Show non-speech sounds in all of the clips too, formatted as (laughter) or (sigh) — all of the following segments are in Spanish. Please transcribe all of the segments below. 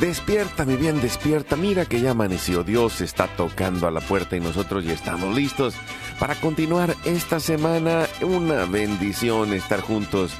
Despierta, mi bien, despierta. Mira que ya amaneció. Dios está tocando a la puerta y nosotros ya estamos listos para continuar esta semana. Una bendición estar juntos.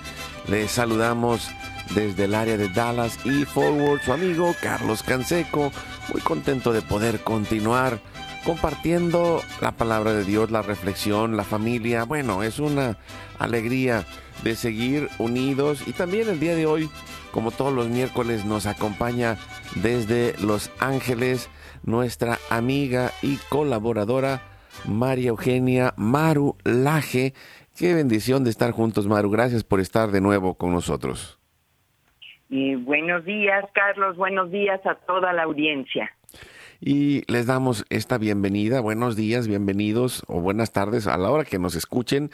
Les saludamos desde el área de Dallas y Forward, su amigo Carlos Canseco. Muy contento de poder continuar compartiendo la palabra de Dios, la reflexión, la familia. Bueno, es una alegría de seguir unidos y también el día de hoy como todos los miércoles nos acompaña desde Los Ángeles nuestra amiga y colaboradora María Eugenia Maru Laje. Qué bendición de estar juntos, Maru. Gracias por estar de nuevo con nosotros. Y buenos días, Carlos. Buenos días a toda la audiencia. Y les damos esta bienvenida. Buenos días, bienvenidos o buenas tardes a la hora que nos escuchen.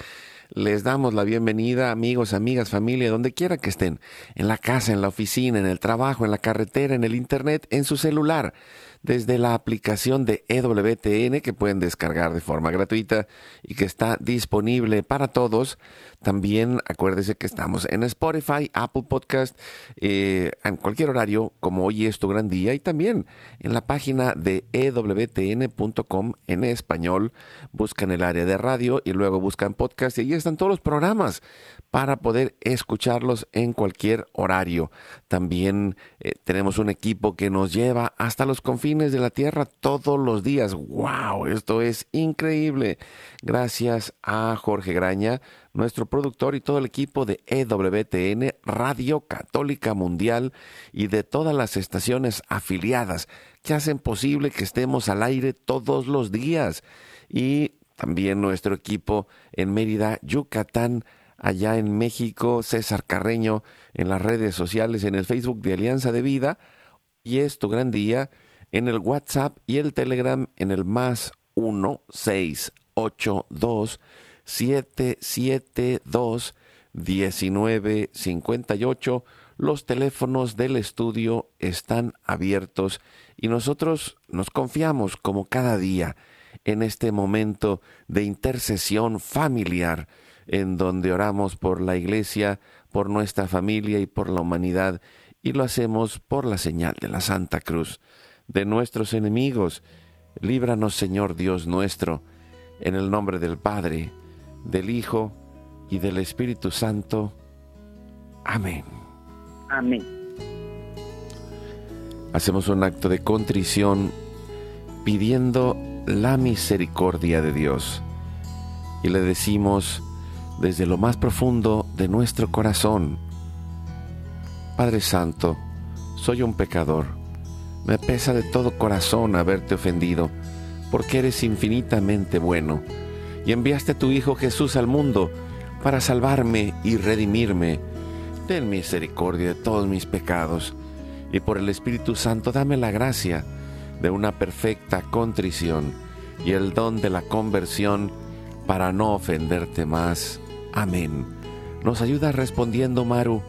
Les damos la bienvenida, amigos, amigas, familia, donde quiera que estén, en la casa, en la oficina, en el trabajo, en la carretera, en el internet, en su celular, desde la aplicación de EWTN que pueden descargar de forma gratuita y que está disponible para todos. También acuérdese que estamos en Spotify, Apple Podcast, eh, en cualquier horario, como hoy es tu gran día, y también en la página de ewtn.com en español. Buscan el área de radio y luego buscan podcast y ahí están todos los programas para poder escucharlos en cualquier horario. También eh, tenemos un equipo que nos lleva hasta los confines de la tierra todos los días. ¡Wow! Esto es increíble. Gracias a Jorge Graña, nuestro productor y todo el equipo de EWTN, Radio Católica Mundial y de todas las estaciones afiliadas que hacen posible que estemos al aire todos los días. Y también nuestro equipo en Mérida, Yucatán, allá en México, César Carreño, en las redes sociales, en el Facebook de Alianza de Vida. Y es tu gran día en el WhatsApp y el Telegram en el más 1682 772 1958. Los teléfonos del estudio están abiertos y nosotros nos confiamos como cada día en este momento de intercesión familiar en donde oramos por la iglesia, por nuestra familia y por la humanidad, y lo hacemos por la señal de la Santa Cruz, de nuestros enemigos. Líbranos, Señor Dios nuestro, en el nombre del Padre, del Hijo y del Espíritu Santo. Amén. Amén. Hacemos un acto de contrición pidiendo la misericordia de Dios y le decimos, desde lo más profundo de nuestro corazón. Padre Santo, soy un pecador. Me pesa de todo corazón haberte ofendido, porque eres infinitamente bueno, y enviaste a tu Hijo Jesús al mundo para salvarme y redimirme. Ten misericordia de todos mis pecados, y por el Espíritu Santo dame la gracia de una perfecta contrición y el don de la conversión para no ofenderte más. Amén. Nos ayuda respondiendo Maru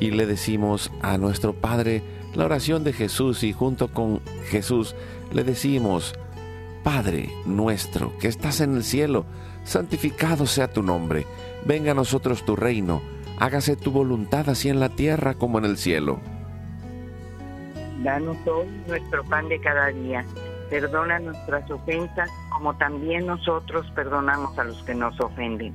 y le decimos a nuestro Padre la oración de Jesús y junto con Jesús le decimos, Padre nuestro que estás en el cielo, santificado sea tu nombre, venga a nosotros tu reino, hágase tu voluntad así en la tierra como en el cielo. Danos hoy nuestro pan de cada día. Perdona nuestras ofensas como también nosotros perdonamos a los que nos ofenden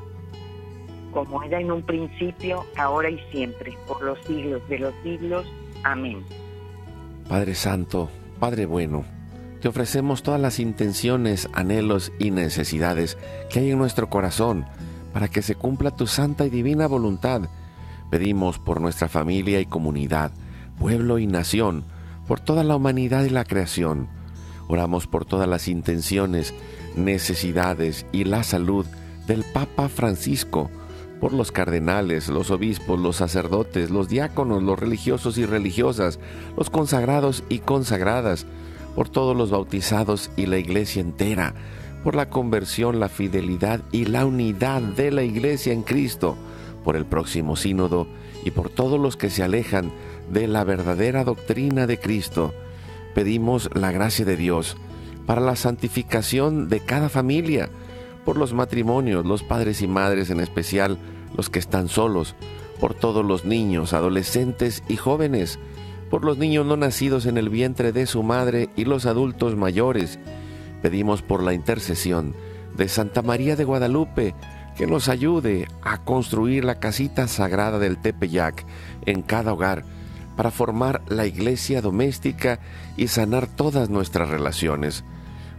Como era en un principio, ahora y siempre, por los siglos de los siglos. Amén. Padre Santo, Padre bueno, te ofrecemos todas las intenciones, anhelos y necesidades que hay en nuestro corazón para que se cumpla tu santa y divina voluntad. Pedimos por nuestra familia y comunidad, pueblo y nación, por toda la humanidad y la creación. Oramos por todas las intenciones, necesidades y la salud del Papa Francisco, por los cardenales, los obispos, los sacerdotes, los diáconos, los religiosos y religiosas, los consagrados y consagradas, por todos los bautizados y la iglesia entera, por la conversión, la fidelidad y la unidad de la iglesia en Cristo, por el próximo sínodo y por todos los que se alejan de la verdadera doctrina de Cristo. Pedimos la gracia de Dios para la santificación de cada familia, por los matrimonios, los padres y madres en especial, los que están solos, por todos los niños, adolescentes y jóvenes, por los niños no nacidos en el vientre de su madre y los adultos mayores. Pedimos por la intercesión de Santa María de Guadalupe que nos ayude a construir la casita sagrada del Tepeyac en cada hogar para formar la iglesia doméstica y sanar todas nuestras relaciones,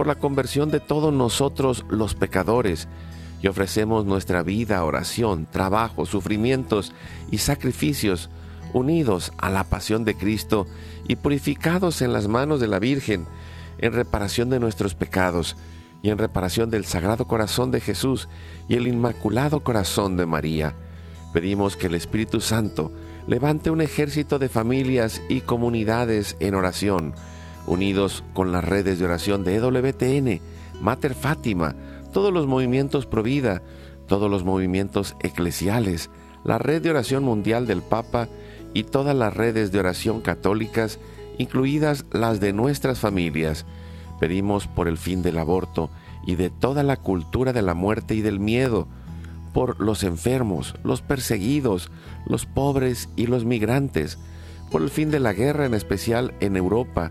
por la conversión de todos nosotros los pecadores, y ofrecemos nuestra vida, oración, trabajo, sufrimientos y sacrificios unidos a la pasión de Cristo y purificados en las manos de la Virgen en reparación de nuestros pecados y en reparación del Sagrado Corazón de Jesús y el Inmaculado Corazón de María. Pedimos que el Espíritu Santo levante un ejército de familias y comunidades en oración, unidos con las redes de oración de EWTN, Mater Fátima, todos los movimientos Provida, todos los movimientos eclesiales, la red de oración mundial del Papa y todas las redes de oración católicas, incluidas las de nuestras familias. Pedimos por el fin del aborto y de toda la cultura de la muerte y del miedo, por los enfermos, los perseguidos, los pobres y los migrantes, por el fin de la guerra en especial en Europa,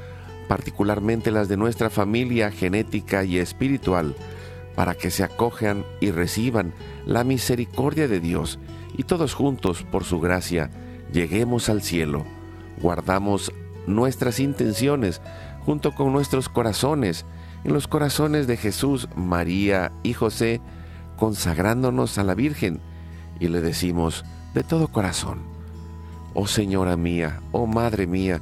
particularmente las de nuestra familia genética y espiritual, para que se acojan y reciban la misericordia de Dios y todos juntos, por su gracia, lleguemos al cielo. Guardamos nuestras intenciones junto con nuestros corazones en los corazones de Jesús, María y José, consagrándonos a la Virgen y le decimos de todo corazón, Oh Señora mía, oh Madre mía,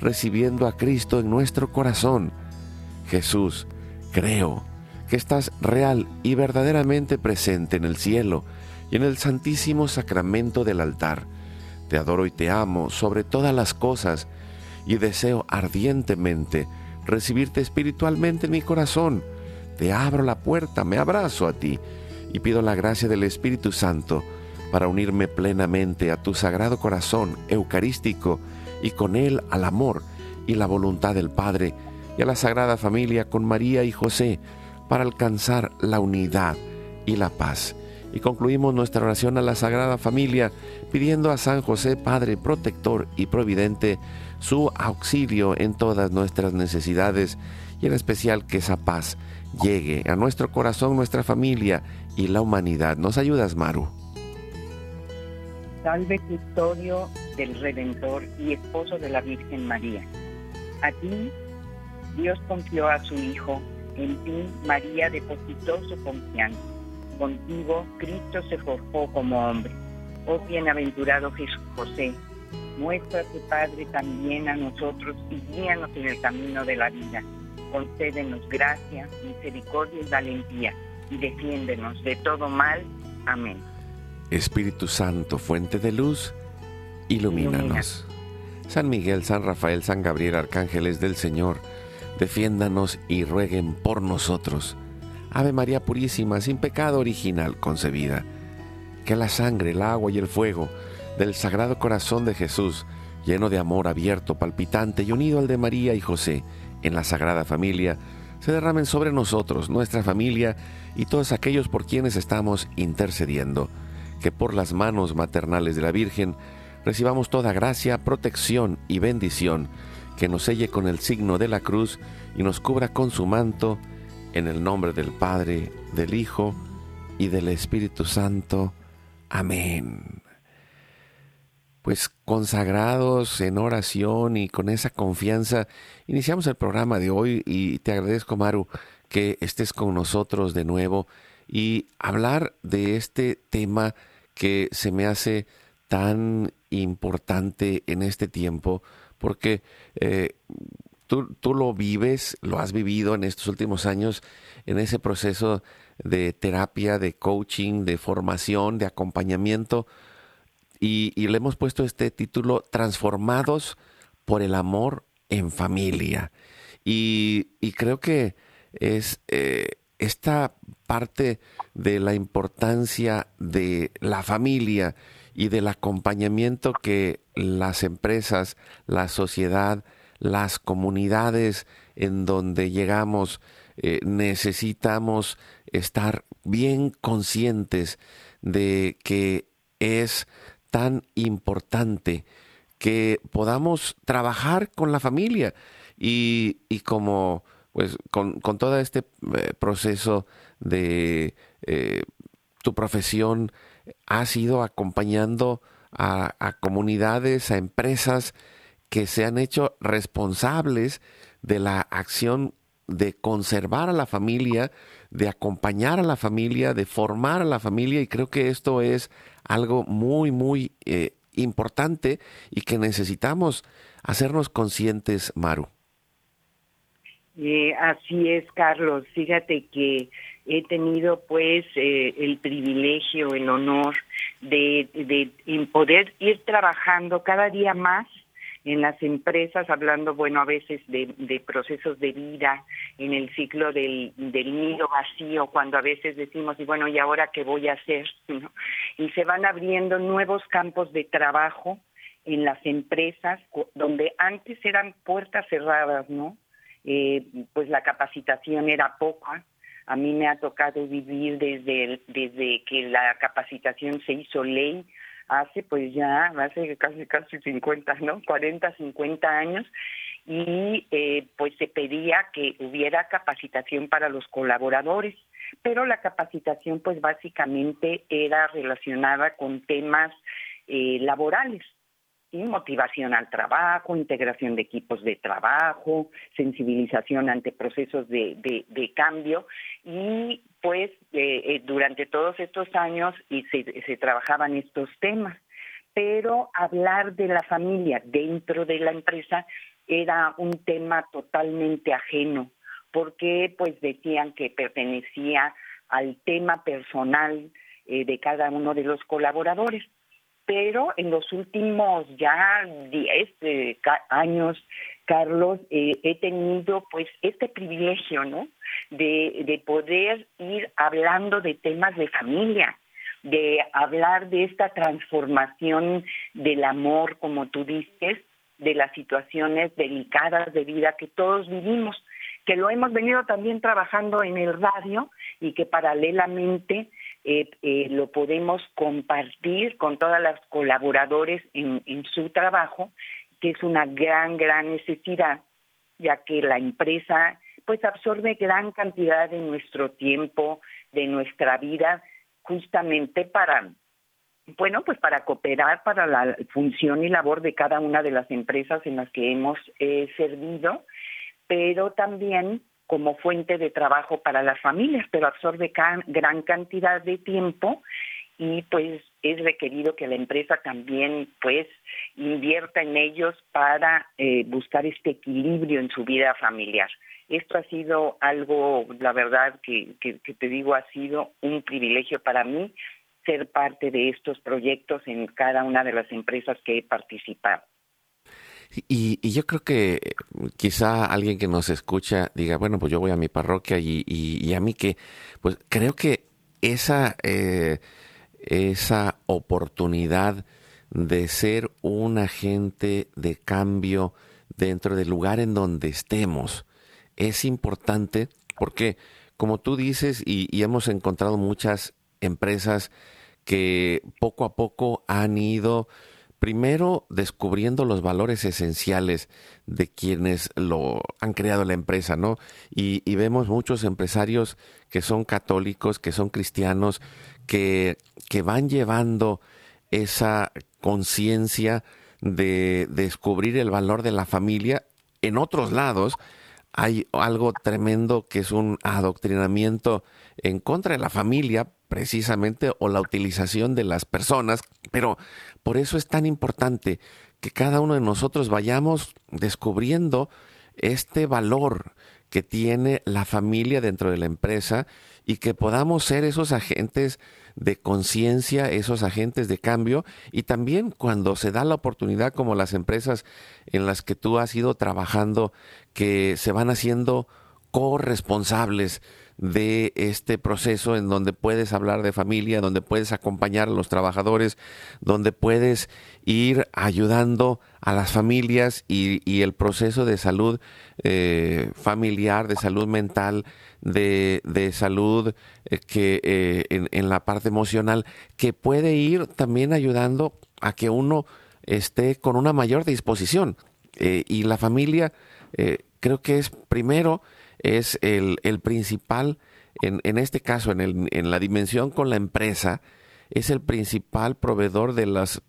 recibiendo a Cristo en nuestro corazón. Jesús, creo que estás real y verdaderamente presente en el cielo y en el santísimo sacramento del altar. Te adoro y te amo sobre todas las cosas y deseo ardientemente recibirte espiritualmente en mi corazón. Te abro la puerta, me abrazo a ti y pido la gracia del Espíritu Santo para unirme plenamente a tu sagrado corazón eucarístico y con él al amor y la voluntad del Padre y a la Sagrada Familia con María y José para alcanzar la unidad y la paz. Y concluimos nuestra oración a la Sagrada Familia pidiendo a San José, Padre protector y providente, su auxilio en todas nuestras necesidades y en especial que esa paz llegue a nuestro corazón, nuestra familia y la humanidad. ¿Nos ayudas, Maru? Salve custodio del Redentor y esposo de la Virgen María. A ti Dios confió a su Hijo en ti María depositó su confianza. Contigo Cristo se forjó como hombre. Oh bienaventurado Jesús José, muéstrate Padre también a nosotros y guíanos en el camino de la vida. Concédenos gracia, misericordia y valentía y defiéndenos de todo mal. Amén. Espíritu Santo, fuente de luz, ilumínanos. San Miguel, San Rafael, San Gabriel, arcángeles del Señor, defiéndanos y rueguen por nosotros. Ave María Purísima, sin pecado original concebida, que la sangre, el agua y el fuego del Sagrado Corazón de Jesús, lleno de amor abierto, palpitante y unido al de María y José en la Sagrada Familia, se derramen sobre nosotros, nuestra familia y todos aquellos por quienes estamos intercediendo, que por las manos maternales de la Virgen recibamos toda gracia, protección y bendición que nos selle con el signo de la cruz y nos cubra con su manto, en el nombre del Padre, del Hijo y del Espíritu Santo. Amén. Pues consagrados en oración y con esa confianza, iniciamos el programa de hoy y te agradezco, Maru, que estés con nosotros de nuevo y hablar de este tema que se me hace tan importante en este tiempo porque eh, tú, tú, lo vives, lo has vivido en estos últimos años, en ese proceso de terapia, de coaching, de formación, de acompañamiento, y, le hemos puesto este título, Transformados por el Amor en Familia. Y, creo que es eh, esta parte de la importancia de la familia, y del acompañamiento que las empresas, la sociedad, las comunidades en donde llegamos eh, necesitamos estar bien conscientes de que es tan importante que podamos trabajar con la familia y, como pues con, todo este eh, proceso de eh, tu profesión has ido acompañando a, comunidades, a empresas que se han hecho responsables de la acción de conservar a la familia, de acompañar a la familia, de formar a la familia y creo que esto es algo muy, muy eh, importante y que necesitamos hacernos conscientes, Maru. Eh, así es, Carlos. Fíjate que he tenido pues eh, el privilegio, el honor de, de, poder ir trabajando cada día más en las empresas, hablando, bueno, a veces de, procesos de vida, en el ciclo del, del, nido vacío, cuando a veces decimos, y bueno, ¿y ahora qué voy a hacer? (laughs) Y se van abriendo nuevos campos de trabajo en las empresas, donde antes eran puertas cerradas, ¿no? Eh, pues la capacitación era poca, a mí me ha tocado vivir desde, desde que la capacitación se hizo ley hace pues ya, hace casi casi 50, ¿no? 40, 50 años. Y eh, pues se pedía que hubiera capacitación para los colaboradores, pero la capacitación pues básicamente era relacionada con temas eh, laborales, motivación al trabajo, integración de equipos de trabajo, sensibilización ante procesos de, de, cambio y pues eh, eh, durante todos estos años y se, se trabajaban estos temas. Pero hablar de la familia dentro de la empresa era un tema totalmente ajeno, porque pues decían que pertenecía al tema personal eh, de cada uno de los colaboradores pero en los últimos ya 10 eh, años, Carlos, eh, he tenido pues este privilegio, ¿no? De, de poder ir hablando de temas de familia, de hablar de esta transformación del amor, como tú dices, de las situaciones delicadas de vida que todos vivimos, que lo hemos venido también trabajando en el radio y que paralelamente eh, eh, lo podemos compartir con todas las colaboradores en, su trabajo, que es una gran, gran necesidad, ya que la empresa pues absorbe gran cantidad de nuestro tiempo, de nuestra vida, justamente para, bueno, pues para cooperar para la función y labor de cada una de las empresas en las que hemos eh, servido, pero también como fuente de trabajo para las familias, pero absorbe gran cantidad de tiempo y pues es requerido que la empresa también pues invierta en ellos para eh, buscar este equilibrio en su vida familiar. Esto ha sido algo, la verdad que, que te digo, ha sido un privilegio para mí ser parte de estos proyectos en cada una de las empresas que he participado. Y, yo creo que eh, quizá alguien que nos escucha diga, bueno, pues yo voy a mi parroquia y, a mí que, pues creo que esa, eh, esa oportunidad de ser un agente de cambio dentro del lugar en donde estemos es importante porque, como tú dices, y hemos encontrado muchas empresas que poco a poco han ido primero descubriendo los valores esenciales de quienes lo han creado la empresa, ¿no? Y, vemos muchos empresarios que son católicos, que son cristianos, que, que van llevando esa conciencia de, descubrir el valor de la familia. En otros lados hay algo tremendo que es un adoctrinamiento en contra de la familia precisamente o la utilización de las personas, pero por eso es tan importante que cada uno de nosotros vayamos descubriendo este valor que tiene la familia dentro de la empresa y que podamos ser esos agentes de conciencia, esos agentes de cambio y también cuando se da la oportunidad como las empresas en las que tú has ido trabajando que se van haciendo corresponsables de este proceso en donde puedes hablar de familia, donde puedes acompañar a los trabajadores, donde puedes ir ayudando a las familias y, el proceso de salud eh, familiar, de salud mental, de, salud eh, que eh, en, la parte emocional, que puede ir también ayudando a que uno esté con una mayor disposición. y la familia creo que es primero es el, principal, en, en, este caso, en, el, en la dimensión con la empresa, es el principal proveedor de las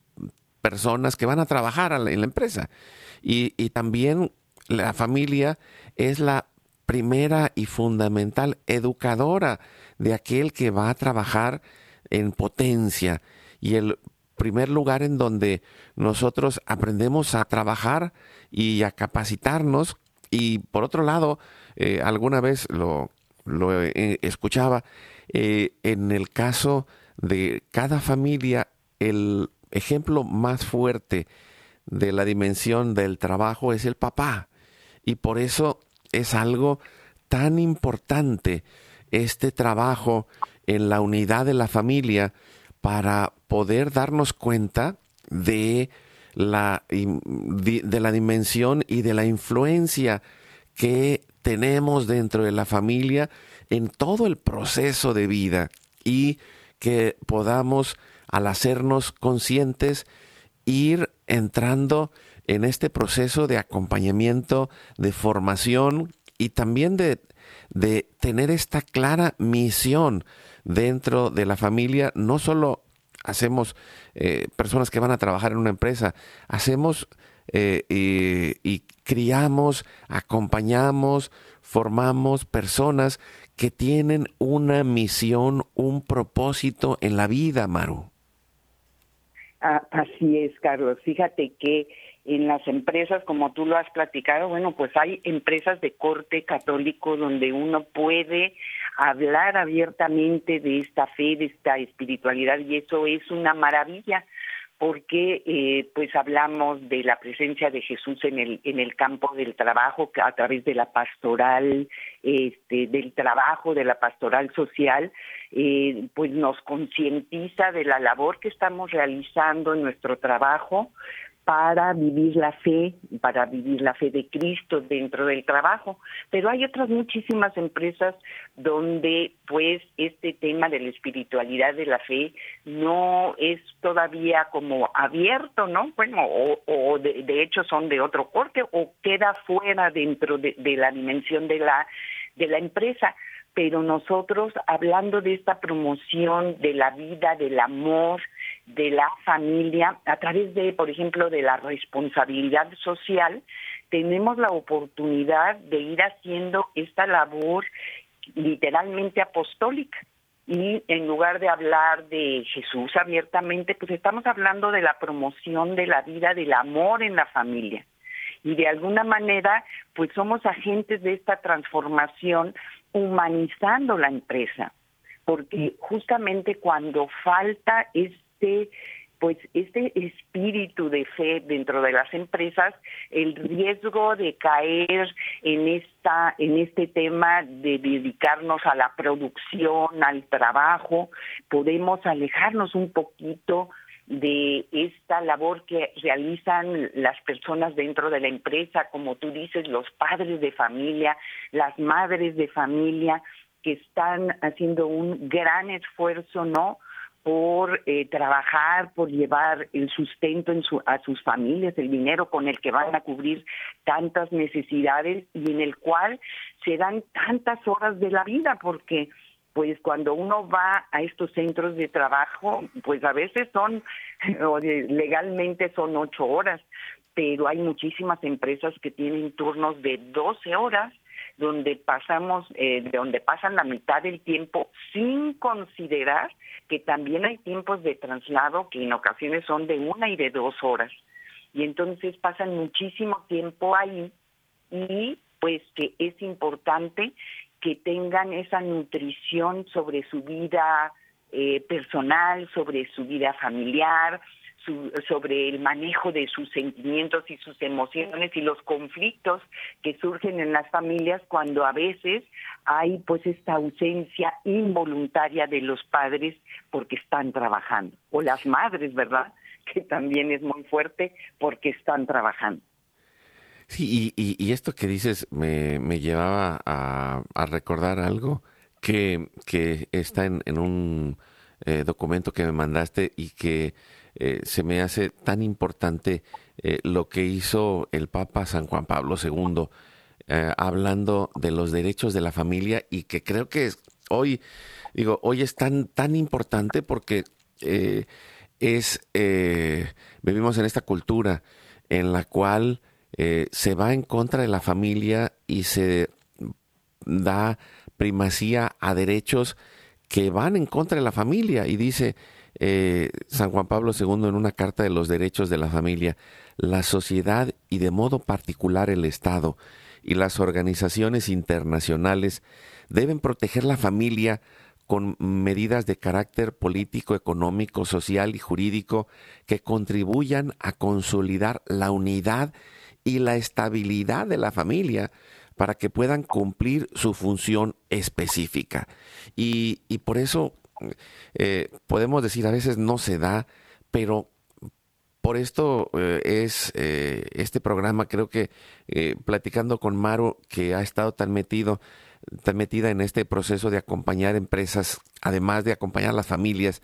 personas que van a trabajar en la empresa. Y, y también la familia es la primera y fundamental educadora de aquel que va a trabajar en potencia y el primer lugar en donde nosotros aprendemos a trabajar y a capacitarnos y por otro lado eh, alguna vez lo, lo eh, escuchaba, eh, en el caso de cada familia, el ejemplo más fuerte de la dimensión del trabajo es el papá. Y por eso es algo tan importante este trabajo en la unidad de la familia para poder darnos cuenta de la, de la dimensión y de la influencia que tenemos dentro de la familia en todo el proceso de vida y que podamos al hacernos conscientes, ir entrando en este proceso de acompañamiento, de formación y también de, de tener esta clara misión dentro de la familia, no solo hacemos eh, personas que van a trabajar en una empresa, hacemos eh, y, criamos, acompañamos, formamos personas que tienen una misión, un propósito en la vida, Maru. Ah, así es, Carlos. Fíjate que en las empresas, como tú lo has platicado, bueno, pues hay empresas de corte católico donde uno puede hablar abiertamente de esta fe, de esta espiritualidad y eso es una maravilla porque eh, pues hablamos de la presencia de Jesús en el en el campo del trabajo a través de la pastoral este del trabajo de la pastoral social eh, pues nos concientiza de la labor que estamos realizando en nuestro trabajo para vivir la fe, para vivir la fe de Cristo dentro del trabajo. Pero hay otras muchísimas empresas donde pues este tema de la espiritualidad de la fe no es todavía como abierto, ¿no? Bueno, o, de, hecho son de otro corte o queda fuera dentro de, de la dimensión de la de la empresa pero nosotros hablando de esta promoción de la vida, del amor, de la familia, a través de, por ejemplo, de la responsabilidad social, tenemos la oportunidad de ir haciendo esta labor literalmente apostólica. Y en lugar de hablar de Jesús abiertamente, pues estamos hablando de la promoción de la vida, del amor en la familia. Y de alguna manera, pues somos agentes de esta transformación humanizando la empresa, porque justamente cuando falta este pues este espíritu de fe dentro de las empresas, el riesgo de caer en esta en este tema de dedicarnos a la producción, al trabajo, podemos alejarnos un poquito de esta labor que realizan las personas dentro de la empresa, como tú dices, los padres de familia, las madres de familia, que están haciendo un gran esfuerzo, ¿no? por eh, trabajar, por llevar el sustento en su, a sus familias, el dinero con el que van a cubrir tantas necesidades y en el cual se dan tantas horas de la vida, porque pues cuando uno va a estos centros de trabajo, pues a veces son, (laughs) legalmente son ocho horas, pero hay muchísimas empresas que tienen turnos de doce horas donde pasamos, eh, donde pasan la mitad del tiempo sin considerar que también hay tiempos de traslado que en ocasiones son de una y de dos horas. Y entonces pasan muchísimo tiempo ahí y pues que es importante que tengan esa nutrición sobre su vida eh, personal, sobre su vida familiar, sobre el manejo de sus sentimientos y sus emociones y los conflictos que surgen en las familias cuando a veces hay pues esta ausencia involuntaria de los padres porque están trabajando o las madres, ¿verdad? (laughs) Que también es muy fuerte porque están trabajando. Sí, y, esto que dices me, llevaba a, recordar algo que, está en, un eh, documento que me mandaste y que eh, se me hace tan importante eh, lo que hizo el Papa San Juan Pablo II, hablando de los derechos de la familia y que creo que hoy, digo, hoy es tan, tan importante porque es, vivimos en esta cultura en la cual eh, se va en contra de la familia y se da primacía a derechos que van en contra de la familia. Y dice eh, San Juan Pablo II en una carta de los derechos de la familia, la sociedad y de modo particular el Estado y las organizaciones internacionales deben proteger la familia con medidas de carácter político, económico, social y jurídico que contribuyan a consolidar la unidad y la estabilidad de la familia para que puedan cumplir su función específica. Y, por eso eh, podemos decir, a veces no se da, pero por esto eh, es eh, este programa, creo que platicando con Maru, que ha estado tan metido, tan metida en este proceso de acompañar empresas, además de acompañar a las familias,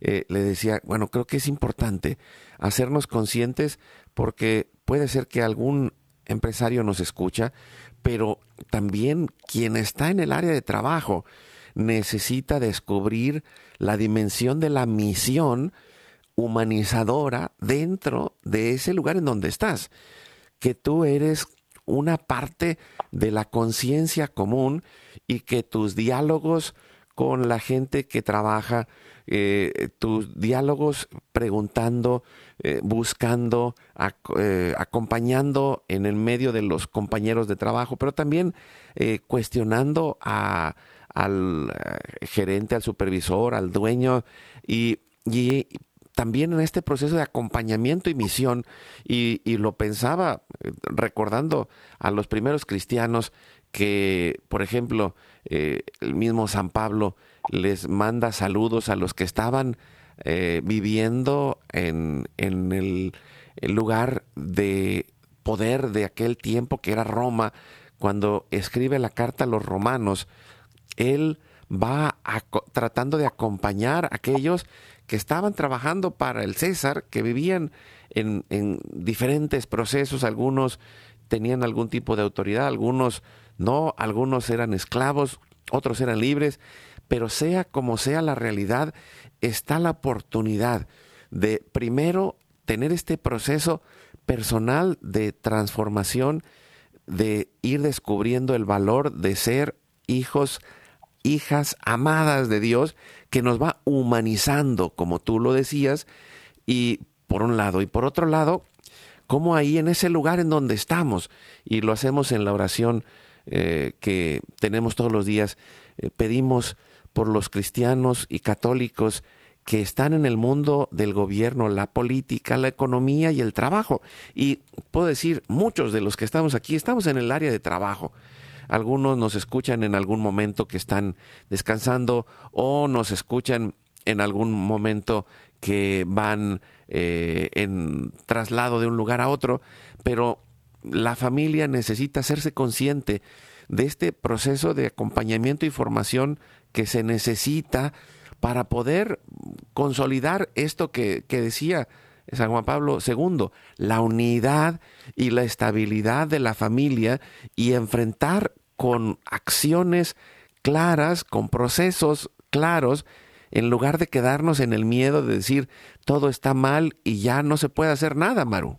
le decía, bueno, creo que es importante hacernos conscientes porque puede ser que algún empresario nos escucha, pero también quien está en el área de trabajo necesita descubrir la dimensión de la misión humanizadora dentro de ese lugar en donde estás, que tú eres una parte de la conciencia común y que tus diálogos con la gente que trabaja, eh, tus diálogos preguntando, eh, buscando, eh, acompañando en el medio de los compañeros de trabajo, pero también cuestionando al gerente, al supervisor, al dueño y, también en este proceso de acompañamiento y misión, y, lo pensaba eh, recordando a los primeros cristianos que, por ejemplo, eh, el mismo San Pablo les manda saludos a los que estaban eh, viviendo en, en el, lugar de poder de aquel tiempo que era Roma, cuando escribe la carta a los romanos, él va tratando de acompañar a aquellos que estaban trabajando para el César, que vivían en, diferentes procesos, algunos tenían algún tipo de autoridad, algunos no, algunos eran esclavos, otros eran libres, pero sea como sea la realidad, está la oportunidad de primero tener este proceso personal de transformación, de ir descubriendo el valor de ser hijos hijas amadas de Dios que nos va humanizando, como tú lo decías, y por un lado, y por otro lado, como ahí en ese lugar en donde estamos, y lo hacemos en la oración eh, que tenemos todos los días, eh, pedimos por los cristianos y católicos que están en el mundo del gobierno, la política, la economía y el trabajo. Y puedo decir, muchos de los que estamos aquí estamos en el área de trabajo. Algunos nos escuchan en algún momento que están descansando o nos escuchan en algún momento que van eh, en traslado de un lugar a otro, pero la familia necesita hacerse consciente de este proceso de acompañamiento y formación que se necesita para poder consolidar esto que, que decía San Juan Pablo II, la unidad y la estabilidad de la familia y enfrentar con acciones claras, con procesos claros, en lugar de quedarnos en el miedo de decir todo está mal y ya no se puede hacer nada, Maru.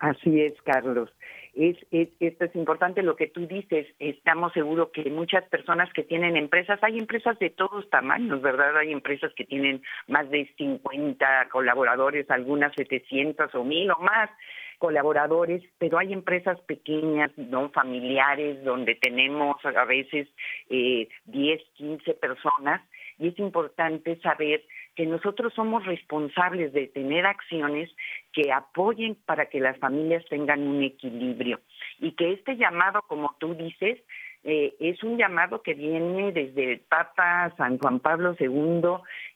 Así es, Carlos. Es, esto es importante lo que tú dices. Estamos seguros que muchas personas que tienen empresas, hay empresas de todos tamaños, ¿verdad? Hay empresas que tienen más de 50 colaboradores, algunas 700 o 1000 o más colaboradores, pero hay empresas pequeñas, no familiares, donde tenemos a veces eh, 10, 15 personas y es importante saber que nosotros somos responsables de tener acciones que apoyen para que las familias tengan un equilibrio. Y que este llamado, como tú dices, eh, es un llamado que viene desde el Papa San Juan Pablo II,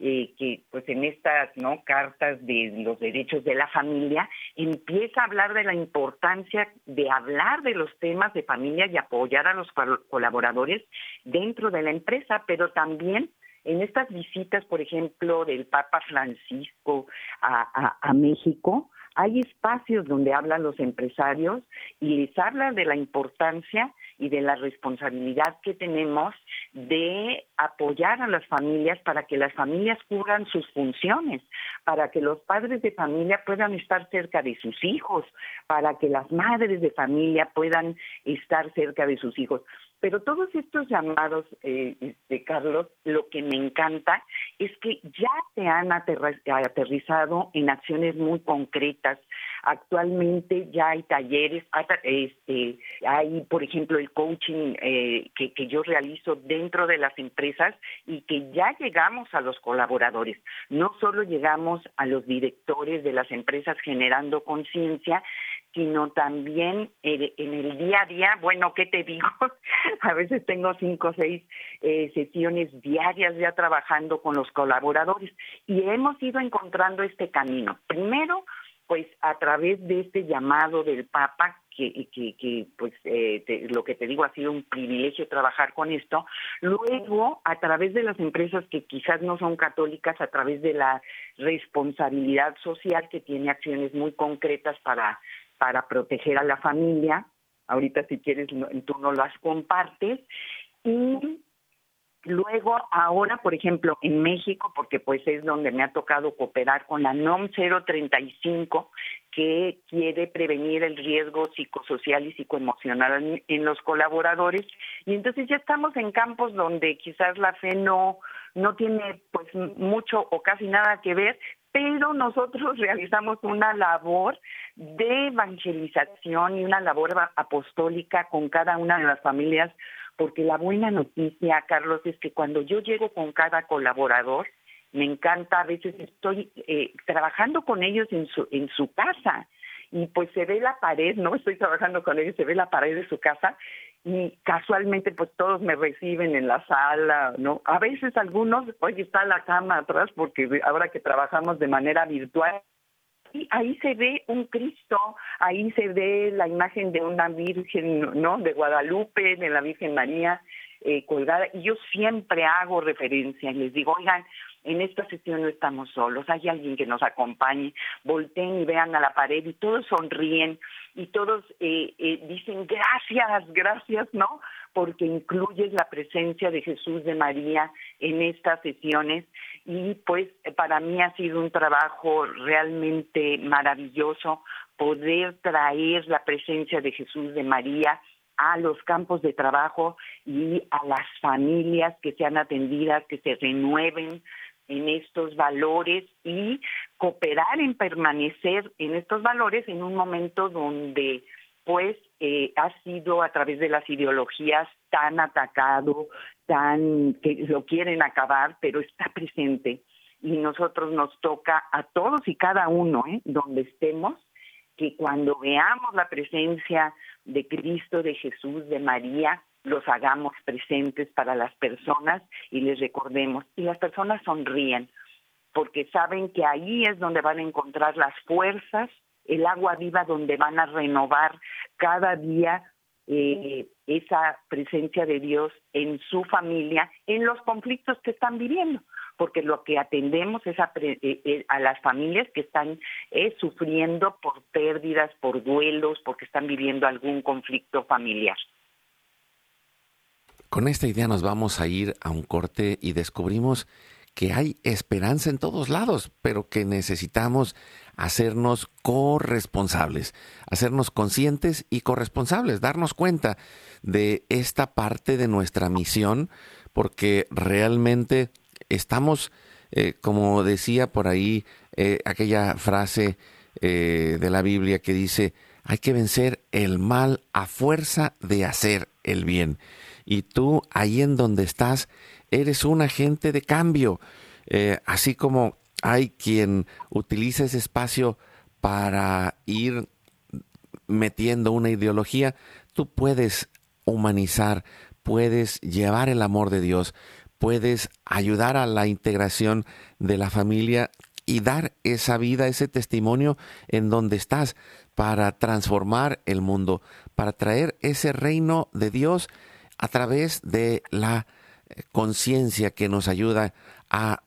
eh, que pues en estas no cartas de los derechos de la familia empieza a hablar de la importancia de hablar de los temas de familia y apoyar a los colaboradores dentro de la empresa, pero también en estas visitas, por ejemplo, del Papa Francisco a México, hay espacios donde hablan los empresarios y les habla de la importancia y de la responsabilidad que tenemos de apoyar a las familias para que las familias cubran sus funciones, para que los padres de familia puedan estar cerca de sus hijos, para que las madres de familia puedan estar cerca de sus hijos. Pero todos estos llamados, eh, de este, Carlos, lo que me encanta es que ya se han aterrizado en acciones muy concretas. Actualmente ya hay talleres, este, hay, por ejemplo, el coaching eh, que, que yo realizo dentro de las empresas y que ya llegamos a los colaboradores. No solo llegamos a los directores de las empresas generando conciencia, sino también en el día a día, bueno, ¿qué te digo? (laughs) a veces tengo cinco o seis eh, sesiones diarias ya trabajando con los colaboradores y hemos ido encontrando este camino. Primero, pues a través de este llamado del Papa, que, que, que pues eh, lo que te digo ha sido un privilegio trabajar con esto, luego a través de las empresas que quizás no son católicas, a través de la responsabilidad social que tiene acciones muy concretas para, para proteger a la familia, ahorita si quieres tú no las compartes, y Luego, ahora, por ejemplo, en México, porque pues es donde me ha tocado cooperar con la NOM 035, que quiere prevenir el riesgo psicosocial y psicoemocional en, los colaboradores. Y entonces ya estamos en campos donde quizás la fe no, no tiene pues mucho o casi nada que ver, pero nosotros (laughs) realizamos una labor de evangelización y una labor apostólica con cada una de las familias porque la buena noticia, Carlos, es que cuando yo llego con cada colaborador, me encanta, a veces estoy eh, trabajando con ellos en su, en su casa y pues se ve la pared, ¿no? (laughs) Estoy trabajando con ellos, se ve la pared de su casa y casualmente pues todos me reciben en la sala, ¿no? A veces algunos, oye, está la cama atrás porque ahora que trabajamos de manera virtual, y ahí se ve un Cristo, ahí se ve la imagen de una Virgen, ¿no? De Guadalupe, de la Virgen María eh, colgada. Y yo siempre hago referencia y les digo, oigan, en esta sesión no estamos solos, hay alguien que nos acompañe, volteen y vean a la pared y todos sonríen y todos eh, eh, dicen gracias, gracias, ¿no? Porque incluyes la presencia de Jesús de María en estas sesiones. Y pues para mí ha sido un trabajo realmente maravilloso poder traer la presencia de Jesús de María a los campos de trabajo y a las familias que sean atendidas, que se renueven en estos valores y cooperar en permanecer en estos valores en un momento donde pues eh, ha sido a través de las ideologías tan atacado, tan que lo quieren acabar, pero está presente y nosotros nos toca a todos y cada uno, ¿eh? donde estemos, que cuando veamos la presencia de Cristo, de Jesús, de María, los hagamos presentes para las personas y les recordemos. Y las personas sonríen porque saben que ahí es donde van a encontrar las fuerzas, el agua viva donde van a renovar cada día eh, esa presencia de Dios en su familia, en los conflictos que están viviendo, porque lo que atendemos es a, eh, eh, las familias que están sufriendo por pérdidas, por duelos, porque están viviendo algún conflicto familiar. Con esta idea nos vamos a ir a un corte y descubrimos que hay esperanza en todos lados, pero que necesitamos hacernos corresponsables, hacernos conscientes y corresponsables, darnos cuenta de esta parte de nuestra misión, porque realmente estamos, eh, como decía por ahí eh, aquella frase eh, de la Biblia que dice, hay que vencer el mal a fuerza de hacer el bien. Y tú, ahí en donde estás, eres un agente de cambio. Así como hay quien utiliza ese espacio para ir metiendo una ideología, tú puedes humanizar, puedes llevar el amor de Dios, puedes ayudar a la integración de la familia y dar esa vida, ese testimonio en donde estás para transformar el mundo, para traer ese reino de Dios a través de la conciencia que nos ayuda a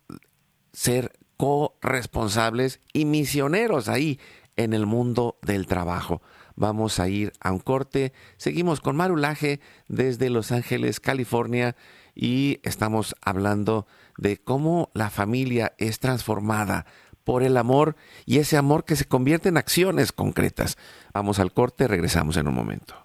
ser corresponsables y misioneros ahí en el mundo del trabajo. Vamos a ir a un corte. Seguimos con Marulaje desde Los Ángeles, California, y estamos hablando de cómo la familia es transformada por el amor y ese amor que se convierte en acciones concretas. Vamos al corte, regresamos en un momento.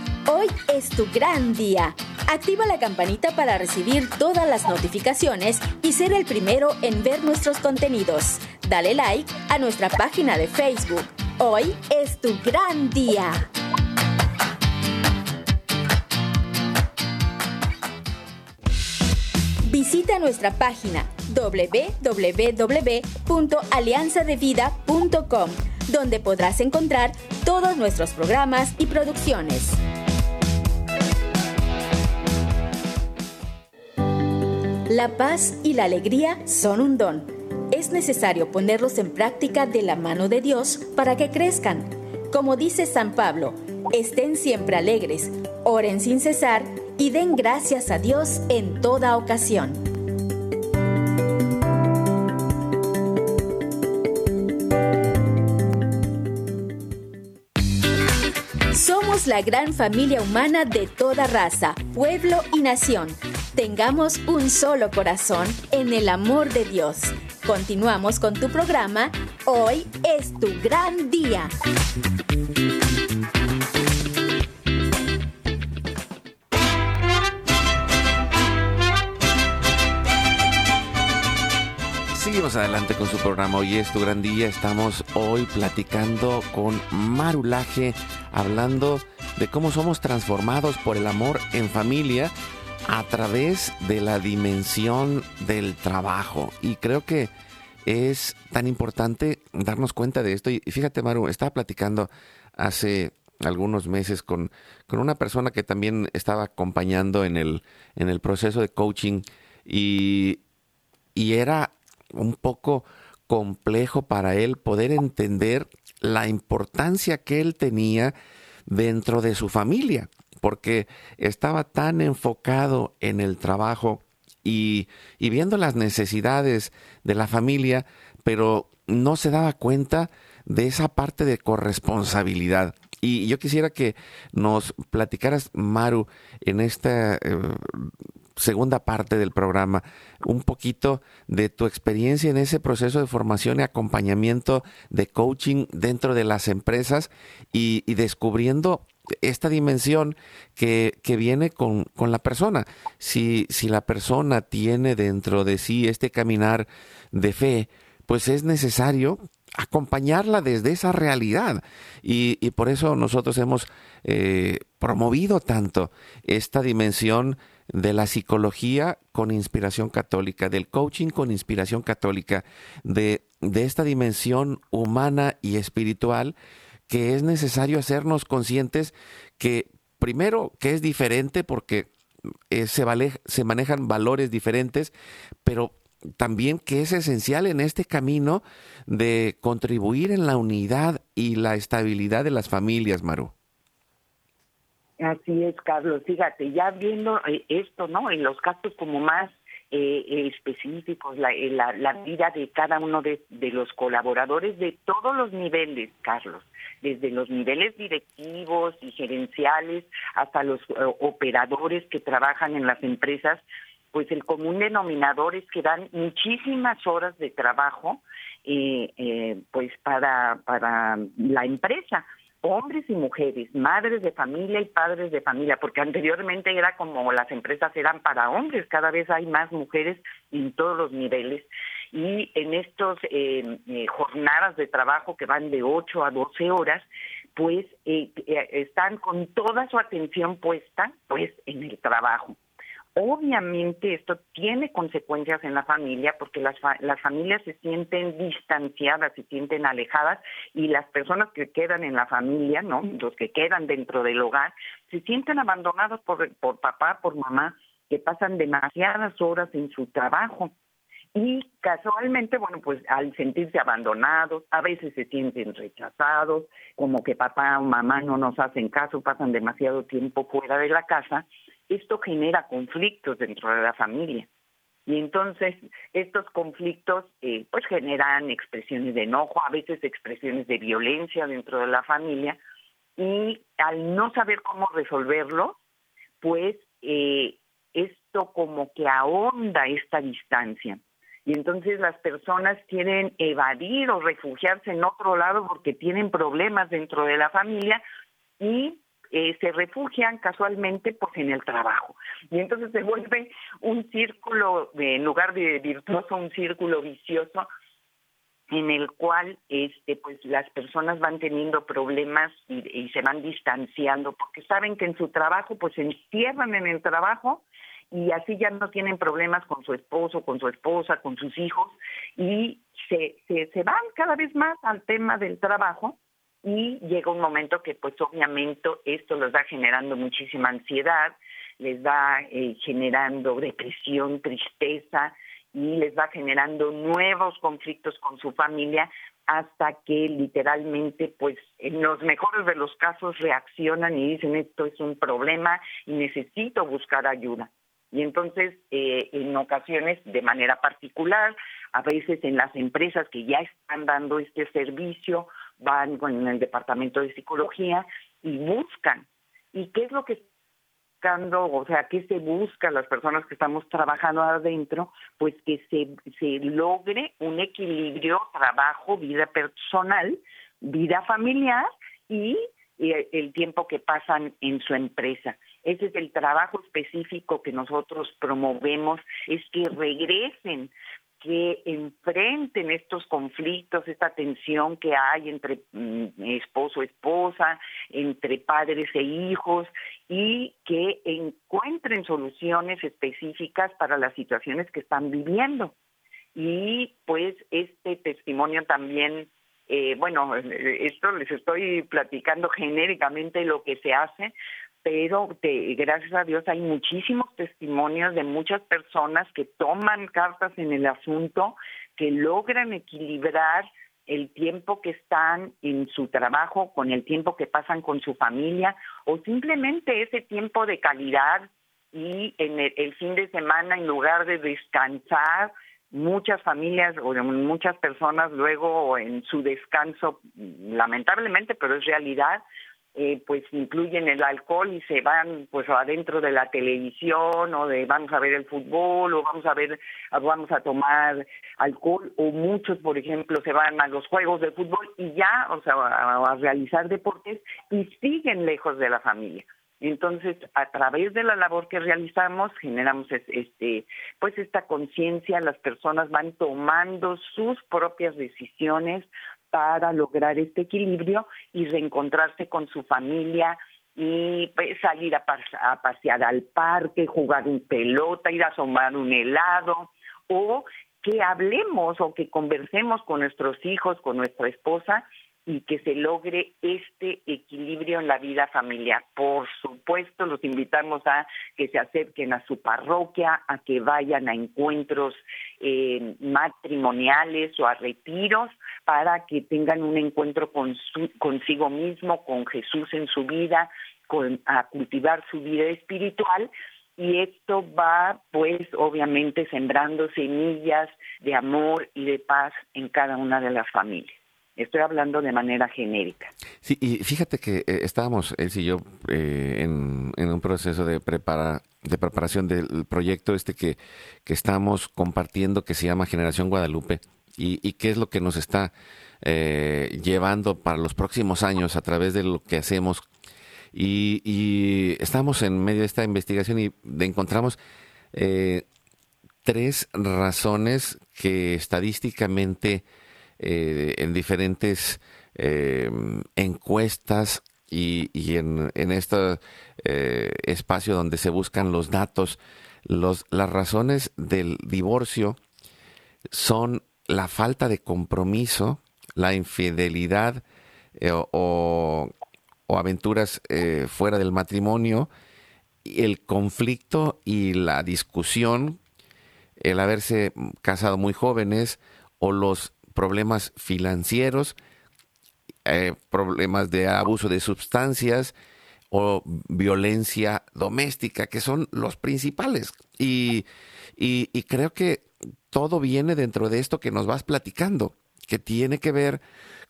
Hoy es tu gran día. Activa la campanita para recibir todas las notificaciones y ser el primero en ver nuestros contenidos. Dale like a nuestra página de Facebook. Hoy es tu gran día. Visita nuestra página www.alianzadevida.com, donde podrás encontrar todos nuestros programas y producciones. La paz y la alegría son un don. Es necesario ponerlos en práctica de la mano de Dios para que crezcan. Como dice San Pablo, estén siempre alegres, oren sin cesar y den gracias a Dios en toda ocasión. La gran familia humana de toda raza, pueblo y nación. Tengamos un solo corazón en el amor de Dios. Continuamos con tu programa. Hoy es tu gran día. Seguimos adelante con su programa. Hoy es tu gran día. Estamos hoy platicando con Marulaje, hablando de cómo somos transformados por el amor en familia a través de la dimensión del trabajo. Y creo que es tan importante darnos cuenta de esto. Y fíjate, Maru, estaba platicando hace algunos meses con, con una persona que también estaba acompañando en el, en el proceso de coaching y, y era un poco complejo para él poder entender la importancia que él tenía dentro de su familia, porque estaba tan enfocado en el trabajo y, viendo las necesidades de la familia, pero no se daba cuenta de esa parte de corresponsabilidad. Y yo quisiera que nos platicaras, Maru, en esta eh, segunda parte del programa, un poquito de tu experiencia en ese proceso de formación y acompañamiento de coaching dentro de las empresas y, descubriendo esta dimensión que, viene con, la persona. Si, si la persona tiene dentro de sí este caminar de fe, pues es necesario acompañarla desde esa realidad. Y, por eso nosotros hemos eh, promovido tanto esta dimensión de la psicología con inspiración católica, del coaching con inspiración católica, de, de esta dimensión humana y espiritual que es necesario hacernos conscientes que primero que es diferente porque eh, se, se manejan valores diferentes, pero también que es esencial en este camino de contribuir en la unidad y la estabilidad de las familias, Maru. Así es, Carlos. Fíjate, ya viendo eh, esto, ¿no? En los casos como más eh, eh, específicos, la, la, vida de cada uno de, los colaboradores de todos los niveles, Carlos, desde los niveles directivos y gerenciales hasta los operadores que trabajan en las empresas, pues el común denominador es que dan muchísimas horas de trabajo pues para, para la empresa hombres y mujeres, madres de familia y padres de familia, porque anteriormente era como las empresas eran para hombres, cada vez hay más mujeres en todos los niveles. Y en estos eh, eh, jornadas de trabajo que van de 8 a 12 horas, pues eh, están con toda su atención puesta pues en el trabajo. Obviamente esto tiene consecuencias en la familia porque las, las familias se sienten distanciadas, se sienten alejadas y las personas que quedan en la familia, ¿no? Los que quedan dentro del hogar, se sienten abandonados por, por papá, por mamá, que pasan demasiadas horas en su trabajo. Y casualmente, bueno, pues al sentirse abandonados, a veces se sienten rechazados, como que papá o mamá no nos hacen caso, pasan demasiado tiempo fuera de la casa esto genera conflictos dentro de la familia. Y entonces estos conflictos eh, pues generan expresiones de enojo, a veces expresiones de violencia dentro de la familia y al no saber cómo resolverlo, pues eh, esto como que ahonda esta distancia. Y entonces las personas quieren evadir o refugiarse en otro lado porque tienen problemas dentro de la familia y eh, se refugian casualmente pues en el trabajo. Y entonces se vuelve un círculo en lugar de virtuoso un círculo vicioso en el cual este pues las personas van teniendo problemas y, se van distanciando porque saben que en su trabajo pues se encierran en el trabajo y así ya no tienen problemas con su esposo, con su esposa, con sus hijos y se, se, se van cada vez más al tema del trabajo y llega un momento que pues obviamente esto los va generando muchísima ansiedad, les va eh, generando depresión, tristeza, y les va generando nuevos conflictos con su familia hasta que literalmente, pues en los mejores de los casos reaccionan y dicen esto es un problema y necesito buscar ayuda. Y entonces, eh, en ocasiones, de manera particular, a veces en las empresas que ya están dando este servicio, van con el departamento de psicología y buscan. ¿Y qué es lo que o sea, ¿qué se busca las personas que estamos trabajando adentro? Pues que se, se logre un equilibrio trabajo, vida personal, vida familiar y el tiempo que pasan en su empresa. Ese es el trabajo específico que nosotros promovemos, es que regresen que enfrenten estos conflictos, esta tensión que hay entre mm, esposo, esposa, entre padres e hijos y que encuentren soluciones específicas para las situaciones que están viviendo. Y pues este testimonio también, eh, bueno, esto les estoy platicando genéricamente lo que se hace, pero gracias a Dios hay muchísimos testimonios de muchas personas que toman cartas en el asunto, que logran equilibrar el tiempo que están en su trabajo con el tiempo que pasan con su familia o simplemente ese tiempo de calidad y en el, fin de semana en lugar de descansar muchas familias o muchas personas luego en su descanso lamentablemente pero es realidad eh, pues incluyen el alcohol y se van pues adentro de la televisión o de vamos a ver el fútbol o vamos a ver vamos a tomar alcohol o muchos por ejemplo se van a los juegos de fútbol y ya o sea a, realizar deportes y siguen lejos de la familia. Entonces, a través de la labor que realizamos, generamos este, pues esta conciencia, las personas van tomando sus propias decisiones, para lograr este equilibrio y reencontrarse con su familia y pues, salir a, pasear al parque, jugar un pelota, ir a tomar un helado o que hablemos o que conversemos con nuestros hijos, con nuestra esposa y que se logre este equilibrio en la vida familiar. Por supuesto, los invitamos a que se acerquen a su parroquia, a que vayan a encuentros eh, matrimoniales o a retiros para que tengan un encuentro con consigo mismo, con Jesús en su vida, con, a cultivar su vida espiritual y esto va pues obviamente sembrando semillas de amor y de paz en cada una de las familias. Estoy hablando de manera genérica. Sí, y fíjate que eh, estábamos, él y yo, eh, en, un proceso de, prepara, de preparación del proyecto este que, que estamos compartiendo, que se llama Generación Guadalupe, y, y qué es lo que nos está eh, llevando para los próximos años a través de lo que hacemos. Y, y estamos en medio de esta investigación y encontramos tres razones que estadísticamente eh, en diferentes eh, encuestas y, en, este eh, espacio donde se buscan los datos, los, las razones del divorcio son la falta de compromiso, la infidelidad o, o, aventuras fuera del matrimonio, el conflicto y la discusión, el haberse casado muy jóvenes o los problemas financieros, eh, problemas de abuso de sustancias o violencia doméstica, que son los principales. Y, y, creo que todo viene dentro de esto que nos vas platicando, que tiene que ver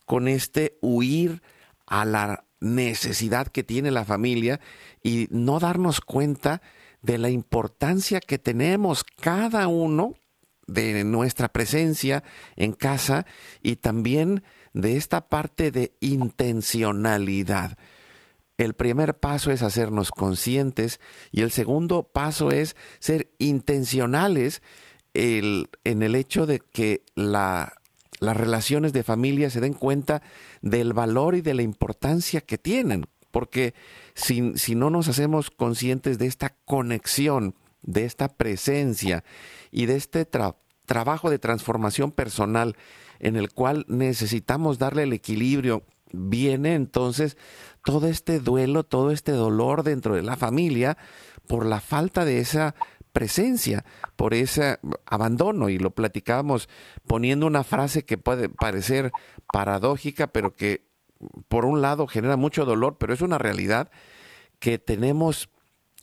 con este huir a la necesidad que tiene la familia y no darnos cuenta de la importancia que tenemos cada uno de nuestra presencia en casa y también de esta parte de intencionalidad. el primer paso es hacernos conscientes y el segundo paso es ser intencionales en el hecho de que las relaciones de familia se den cuenta del valor y de la importancia que tienen. Porque si, si no nos hacemos conscientes de esta conexión, de esta presencia y de este trabajo de transformación personal en el cual necesitamos darle el equilibrio, viene entonces todo este duelo, todo este dolor dentro de la familia por la falta de esa presencia, por ese abandono. Y lo platicábamos poniendo una frase que puede parecer paradójica, pero que por un lado genera mucho dolor, pero es una realidad que tenemos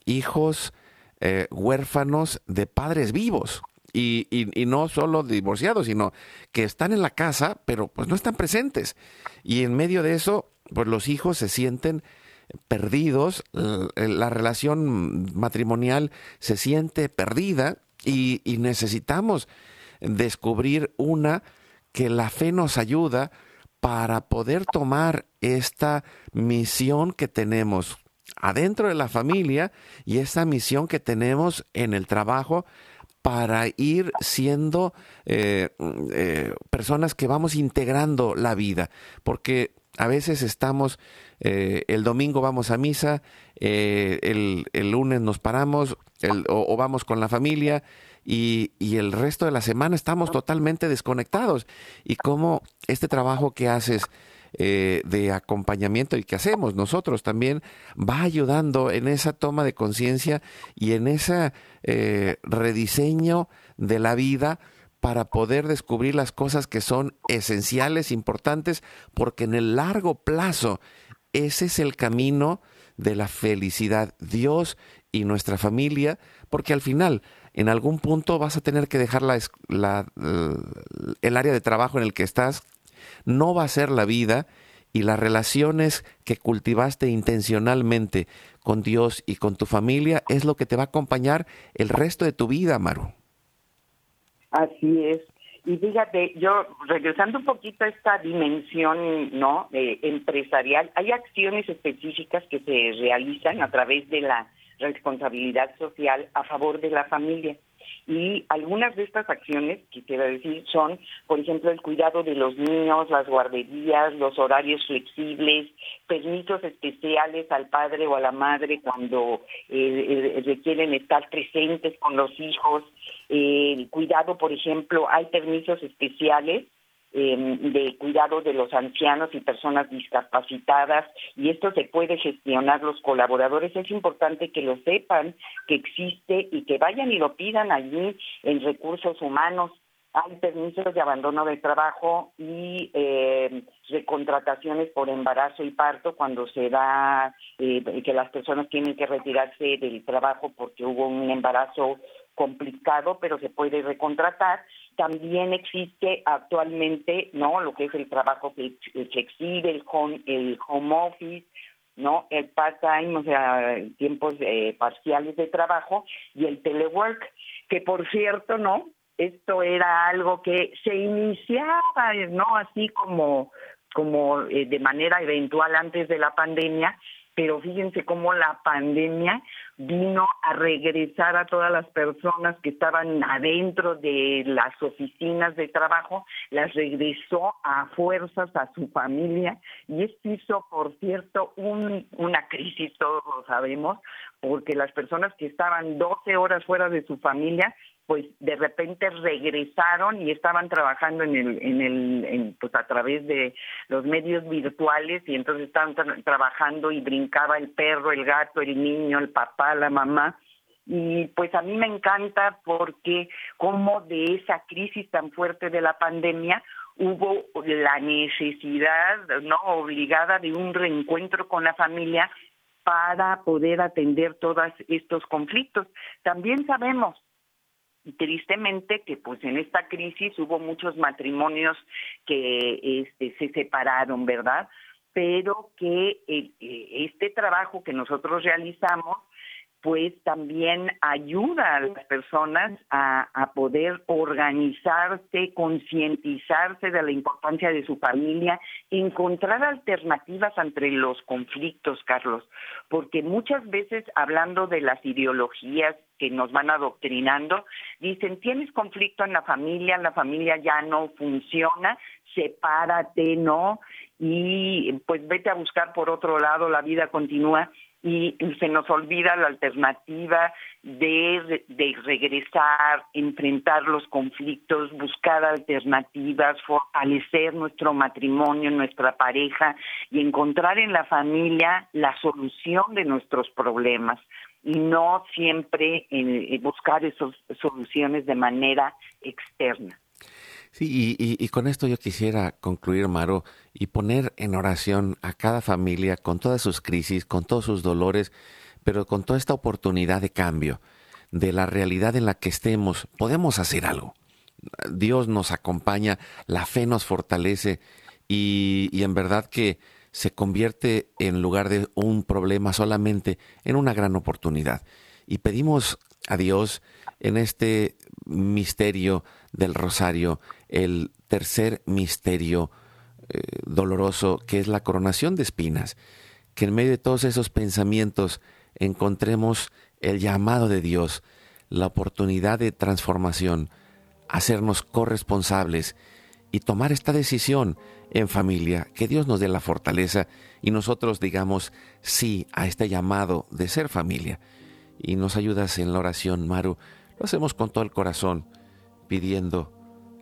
hijos eh, huérfanos de padres vivos. Y, y, no solo divorciados, sino que están en la casa, pero pues no están presentes. Y en medio de eso, pues los hijos se sienten perdidos, la relación matrimonial se siente perdida y, y necesitamos descubrir una que la fe nos ayuda para poder tomar esta misión que tenemos adentro de la familia y esta misión que tenemos en el trabajo para ir siendo eh, eh, personas que vamos integrando la vida, porque a veces estamos, eh, el domingo vamos a misa, el, lunes nos paramos o, vamos con la familia y, y, el resto de la semana estamos totalmente desconectados. Y cómo este trabajo que haces eh, de acompañamiento y que hacemos nosotros también va ayudando en esa toma de conciencia y en ese eh, rediseño de la vida para poder descubrir las cosas que son esenciales, importantes, porque en el largo plazo ese es el camino de la felicidad. Dios y nuestra familia, porque al final, en algún punto vas a tener que dejar la, el área de trabajo en el que estás, no va a ser la vida y las relaciones que cultivaste intencionalmente con Dios y con tu familia es lo que te va a acompañar el resto de tu vida, Maru. Así es. Y fíjate, yo regresando un poquito a esta dimensión no eh, empresarial, hay acciones específicas que se realizan a través de la responsabilidad social a favor de la familia. Y algunas de estas acciones, quisiera decir, son, por ejemplo, el cuidado de los niños, las guarderías, los horarios flexibles, permisos especiales al padre o a la madre cuando eh, eh, requieren estar presentes con los hijos, el cuidado, por ejemplo, hay permisos especiales Em, de cuidado de los ancianos y personas discapacitadas y esto se puede gestionar los colaboradores. Es importante que lo sepan, que existe y que vayan y lo pidan allí en recursos humanos. Hay permisos de abandono de trabajo y eh, recontrataciones por embarazo y parto cuando se da eh, que las personas tienen que retirarse del trabajo porque hubo un embarazo complicado, pero se puede recontratar. También existe actualmente, ¿no? Lo que es el trabajo flexible, el home, el home office, ¿no? El part-time, o sea, tiempos eh, parciales de trabajo y el telework, que por cierto, ¿no? Esto era algo que se iniciaba, ¿no? Así como como eh, de manera eventual antes de la pandemia, pero fíjense cómo la pandemia vino a regresar a todas las personas que estaban adentro de las oficinas de trabajo, las regresó a fuerzas a su familia y esto hizo, por cierto, una crisis, todos lo sabemos, porque las personas que estaban 12 horas fuera de su familia pues de repente regresaron y estaban trabajando en el en el pues a través de los medios virtuales y entonces estaban trabajando y brincaba el perro, el gato, el niño, el papá, la mamá y pues a mí me encanta porque como de esa crisis tan fuerte de la pandemia hubo la necesidad no obligada de un reencuentro con la familia para poder atender todos estos conflictos. También sabemos tristemente que pues en esta crisis hubo muchos matrimonios que este, se separaron, ¿verdad? Pero que eh, este trabajo que nosotros realizamos pues también ayuda a las personas a, poder organizarse, concientizarse de la importancia de su familia, encontrar alternativas entre los conflictos, Carlos, porque muchas veces hablando de las ideologías que nos van adoctrinando, dicen, tienes conflicto en la familia, la familia ya no funciona, sepárate, ¿no? Y pues vete a buscar por otro lado, la vida continúa y se nos olvida la alternativa de, de, regresar, enfrentar los conflictos, buscar alternativas, fortalecer nuestro matrimonio, nuestra pareja y encontrar en la familia la solución de nuestros problemas y no siempre en, buscar esas soluciones de manera externa. Sí, y, con esto yo quisiera concluir, Maro, y poner en oración a cada familia con todas sus crisis, con todos sus dolores, pero con toda esta oportunidad de cambio, de la realidad en la que estemos, podemos hacer algo. Dios nos acompaña, la fe nos fortalece y, y en verdad que se convierte en lugar de un problema solamente en una gran oportunidad. Y pedimos a Dios en este misterio del rosario, el tercer misterio eh, doloroso que es la coronación de espinas, que en medio de todos esos pensamientos encontremos el llamado de Dios, la oportunidad de transformación, hacernos corresponsables y tomar esta decisión en familia, que Dios nos dé la fortaleza y nosotros digamos sí a este llamado de ser familia. Y nos ayudas en la oración, Maru. Lo hacemos con todo el corazón, pidiendo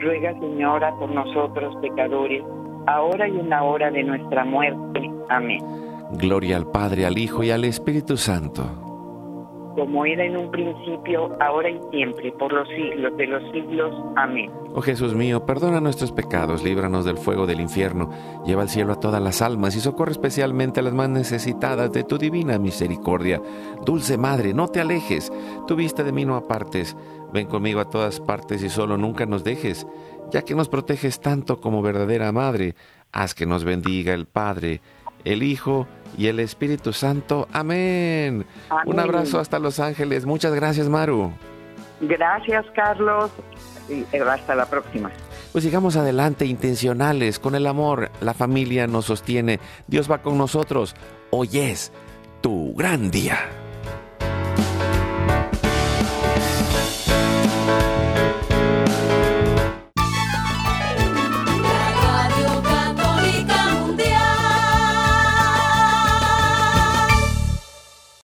ruega Señora por nosotros pecadores, ahora y en la hora de nuestra muerte. Amén. Gloria al Padre, al Hijo y al Espíritu Santo. Como era en un principio, ahora y siempre, por los siglos de los siglos. Amén. Oh Jesús mío, perdona nuestros pecados, líbranos del fuego del infierno, lleva al cielo a todas las almas y socorre especialmente a las más necesitadas de tu divina misericordia. Dulce Madre, no te alejes, tu vista de mí no apartes Ven conmigo a todas partes y solo nunca nos dejes, ya que nos proteges tanto como verdadera madre. Haz que nos bendiga el Padre, el Hijo y el Espíritu Santo. Amén. Un abrazo hasta Los Ángeles. Muchas gracias, Maru. Gracias, Carlos. Y hasta la próxima. Pues sigamos adelante, intencionales, con el amor. La familia nos sostiene. Dios va con nosotros. Hoy es tu gran día.